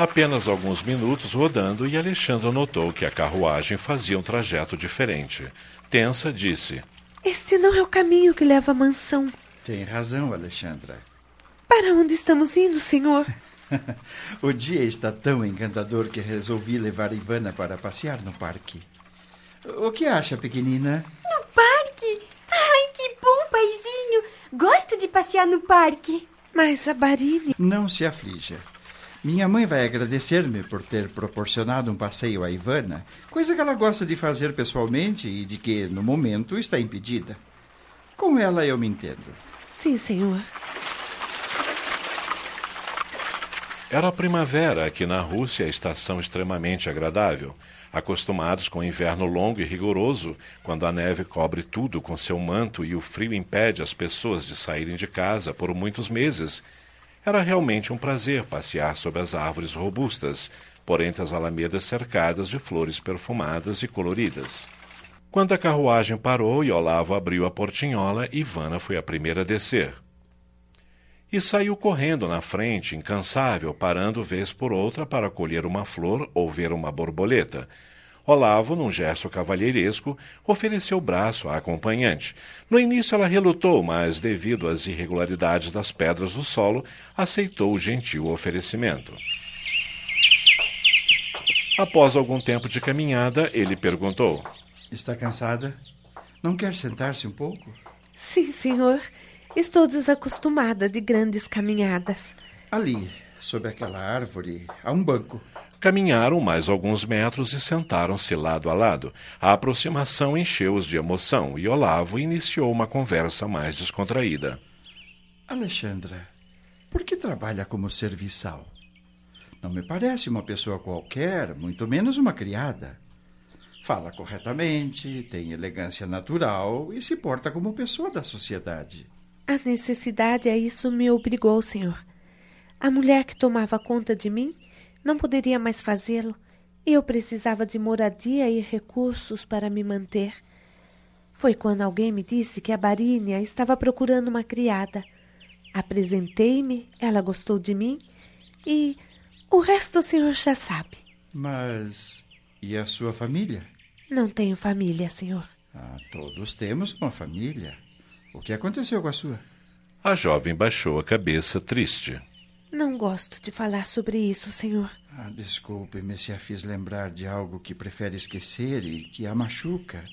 Apenas alguns minutos rodando e Alexandra notou que a carruagem fazia um trajeto diferente. Tensa disse: Este não é o caminho que leva à mansão. Tem razão, Alexandra. Para onde estamos indo, senhor? o dia está tão encantador que resolvi levar Ivana para passear no parque. O que acha, pequenina? No parque? Ai, que bom, paizinho! Gosto de passear no parque. Mas a Barine. Não se aflija. Minha mãe vai agradecer-me por ter proporcionado um passeio a Ivana, coisa que ela gosta de fazer pessoalmente e de que, no momento, está impedida. Com ela eu me entendo. Sim, senhor. Era a primavera, aqui na Rússia, a estação extremamente agradável. Acostumados com o inverno longo e rigoroso, quando a neve cobre tudo com seu manto e o frio impede as pessoas de saírem de casa por muitos meses, era realmente um prazer passear sob as árvores robustas, por entre as alamedas cercadas de flores perfumadas e coloridas. Quando a carruagem parou e Olavo abriu a portinhola, Ivana foi a primeira a descer. E saiu correndo na frente, incansável, parando vez por outra para colher uma flor ou ver uma borboleta, Olavo, num gesto cavalheiresco, ofereceu o braço à acompanhante. No início ela relutou, mas, devido às irregularidades das pedras do solo, aceitou o gentil oferecimento. Após algum tempo de caminhada, ele perguntou: Está cansada? Não quer sentar-se um pouco? Sim, senhor. Estou desacostumada de grandes caminhadas. Ali, sob aquela árvore, há um banco. Caminharam mais alguns metros e sentaram-se lado a lado. A aproximação encheu-os de emoção e Olavo iniciou uma conversa mais descontraída. Alexandra, por que trabalha como serviçal? Não me parece uma pessoa qualquer, muito menos uma criada. Fala corretamente, tem elegância natural e se porta como pessoa da sociedade. A necessidade a isso me obrigou, senhor. A mulher que tomava conta de mim não poderia mais fazê-lo e eu precisava de moradia e recursos para me manter. Foi quando alguém me disse que a Barínia estava procurando uma criada. Apresentei-me, ela gostou de mim e o resto o senhor já sabe. Mas e a sua família? Não tenho família, senhor. Ah, todos temos uma família. O que aconteceu com a sua? A jovem baixou a cabeça triste. Não gosto de falar sobre isso, senhor. Ah, Desculpe-me se a fiz lembrar de algo que prefere esquecer e que a machuca.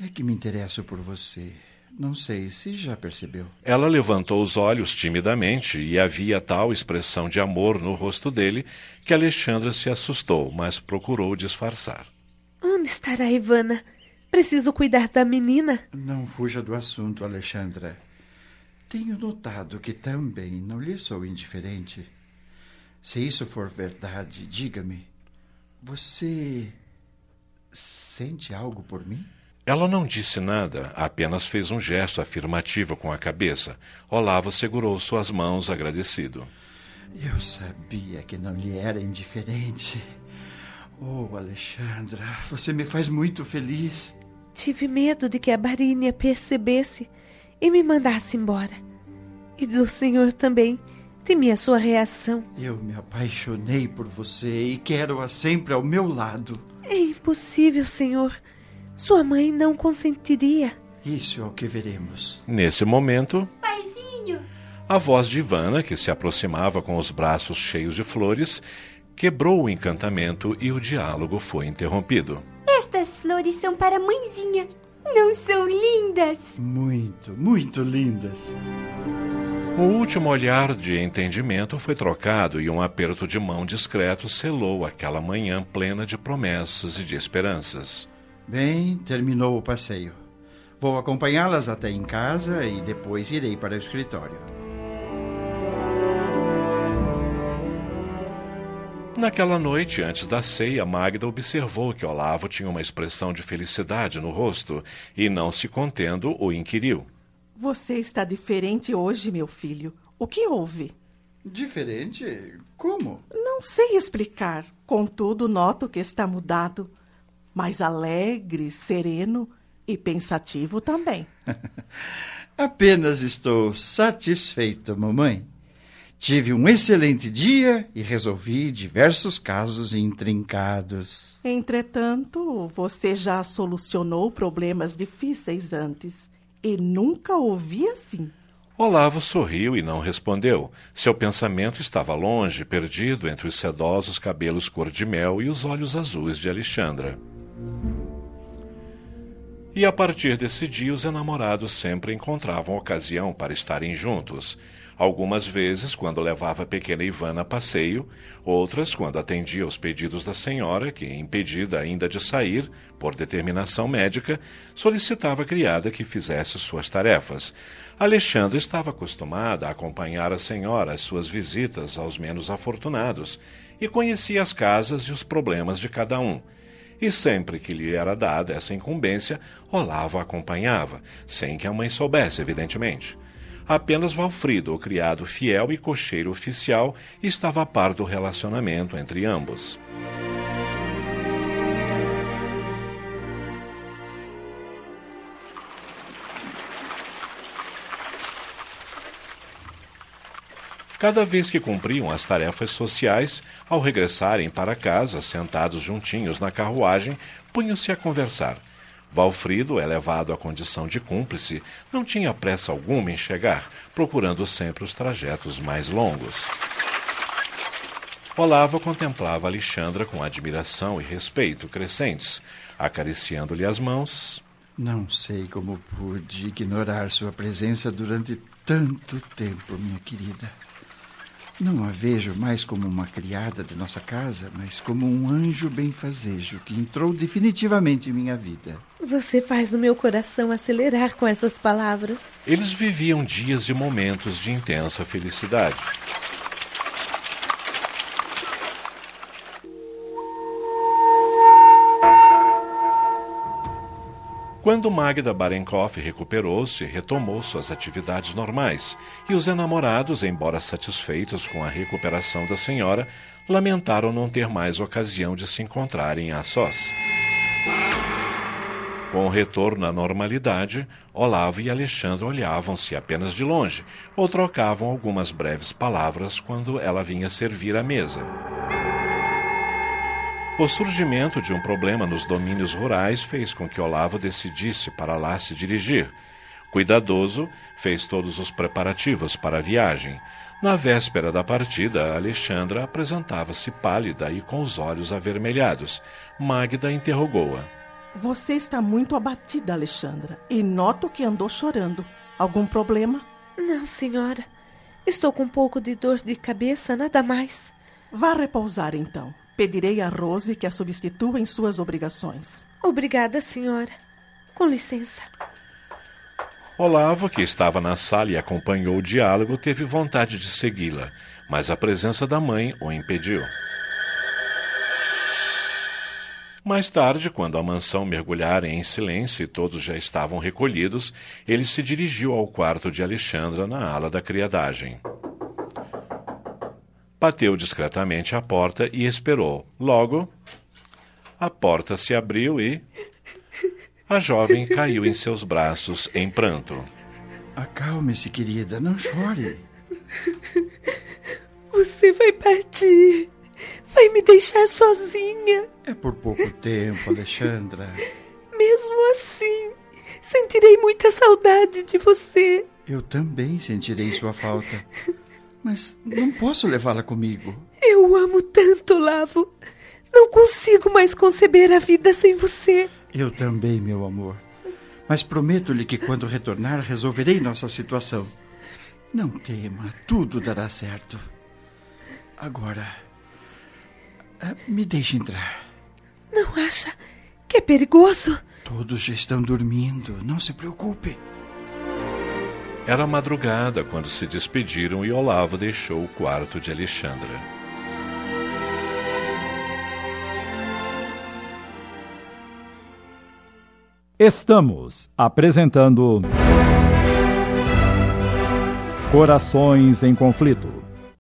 É que me interesso por você. Não sei se já percebeu. Ela levantou os olhos timidamente e havia tal expressão de amor no rosto dele que Alexandra se assustou, mas procurou disfarçar. Onde estará Ivana? Preciso cuidar da menina. Não fuja do assunto, Alexandra. Tenho notado que também não lhe sou indiferente. Se isso for verdade, diga-me. Você sente algo por mim? Ela não disse nada, apenas fez um gesto afirmativo com a cabeça. Olavo segurou suas mãos agradecido. Eu sabia que não lhe era indiferente. Oh, Alexandra, você me faz muito feliz. Tive medo de que a Barínia percebesse e me mandasse embora. E do senhor também. Temi a sua reação. Eu me apaixonei por você e quero-a sempre ao meu lado. É impossível, senhor. Sua mãe não consentiria. Isso é o que veremos. Nesse momento. Paizinho! A voz de Ivana, que se aproximava com os braços cheios de flores, quebrou o encantamento e o diálogo foi interrompido. Estas flores são para a mãezinha. Não são lindas? Muito, muito lindas. O último olhar de entendimento foi trocado e um aperto de mão discreto selou aquela manhã plena de promessas e de esperanças. Bem, terminou o passeio. Vou acompanhá-las até em casa e depois irei para o escritório. Naquela noite, antes da ceia, Magda observou que Olavo tinha uma expressão de felicidade no rosto e, não se contendo, o inquiriu. Você está diferente hoje, meu filho. O que houve? Diferente? Como? Não sei explicar. Contudo, noto que está mudado. Mais alegre, sereno e pensativo também. Apenas estou satisfeito, mamãe. Tive um excelente dia e resolvi diversos casos intrincados. Entretanto, você já solucionou problemas difíceis antes e nunca ouvi assim. Olavo sorriu e não respondeu. Seu pensamento estava longe, perdido entre os sedosos cabelos cor-de-mel e os olhos azuis de Alexandra. E a partir desse dia, os enamorados sempre encontravam ocasião para estarem juntos. Algumas vezes, quando levava a pequena Ivana a passeio, outras, quando atendia aos pedidos da senhora, que, impedida ainda de sair, por determinação médica, solicitava a criada que fizesse suas tarefas. Alexandre estava acostumada a acompanhar a senhora às suas visitas aos menos afortunados e conhecia as casas e os problemas de cada um. E sempre que lhe era dada essa incumbência, Olavo a acompanhava, sem que a mãe soubesse, evidentemente. Apenas Valfrido, o criado fiel e cocheiro oficial, estava a par do relacionamento entre ambos. Cada vez que cumpriam as tarefas sociais, ao regressarem para casa, sentados juntinhos na carruagem, punham-se a conversar. Valfrido, elevado à condição de cúmplice, não tinha pressa alguma em chegar, procurando sempre os trajetos mais longos. Olavo contemplava Alexandra com admiração e respeito crescentes, acariciando-lhe as mãos. Não sei como pude ignorar sua presença durante tanto tempo, minha querida. Não a vejo mais como uma criada de nossa casa, mas como um anjo benfazejo que entrou definitivamente em minha vida. Você faz o meu coração acelerar com essas palavras. Eles viviam dias e momentos de intensa felicidade. Quando Magda Barenkoff recuperou-se, retomou suas atividades normais, e os enamorados, embora satisfeitos com a recuperação da senhora, lamentaram não ter mais ocasião de se encontrarem a sós. Com o retorno à normalidade, Olavo e Alexandre olhavam-se apenas de longe, ou trocavam algumas breves palavras quando ela vinha servir a mesa. O surgimento de um problema nos domínios rurais fez com que Olavo decidisse para lá se dirigir. Cuidadoso, fez todos os preparativos para a viagem. Na véspera da partida, Alexandra apresentava-se pálida e com os olhos avermelhados. Magda interrogou-a. Você está muito abatida, Alexandra, e noto que andou chorando. Algum problema? Não, senhora. Estou com um pouco de dor de cabeça, nada mais. Vá repousar então. Pedirei a Rose que a substitua em suas obrigações. Obrigada, senhora. Com licença. Olavo, que estava na sala e acompanhou o diálogo, teve vontade de segui-la, mas a presença da mãe o impediu. Mais tarde, quando a mansão mergulhara em silêncio e todos já estavam recolhidos, ele se dirigiu ao quarto de Alexandra na ala da criadagem. Bateu discretamente à porta e esperou. Logo, a porta se abriu e. A jovem caiu em seus braços em pranto. Acalme-se, querida, não chore. Você vai partir. Vai me deixar sozinha. É por pouco tempo, Alexandra. Mesmo assim, sentirei muita saudade de você. Eu também sentirei sua falta. Mas não posso levá-la comigo. Eu amo tanto, Lavo. Não consigo mais conceber a vida sem você. Eu também, meu amor. Mas prometo-lhe que quando retornar resolverei nossa situação. Não tema, tudo dará certo. Agora, ah, me deixe entrar. Não acha que é perigoso? Todos já estão dormindo. Não se preocupe. Era madrugada quando se despediram e Olavo deixou o quarto de Alexandra. Estamos apresentando Corações em Conflito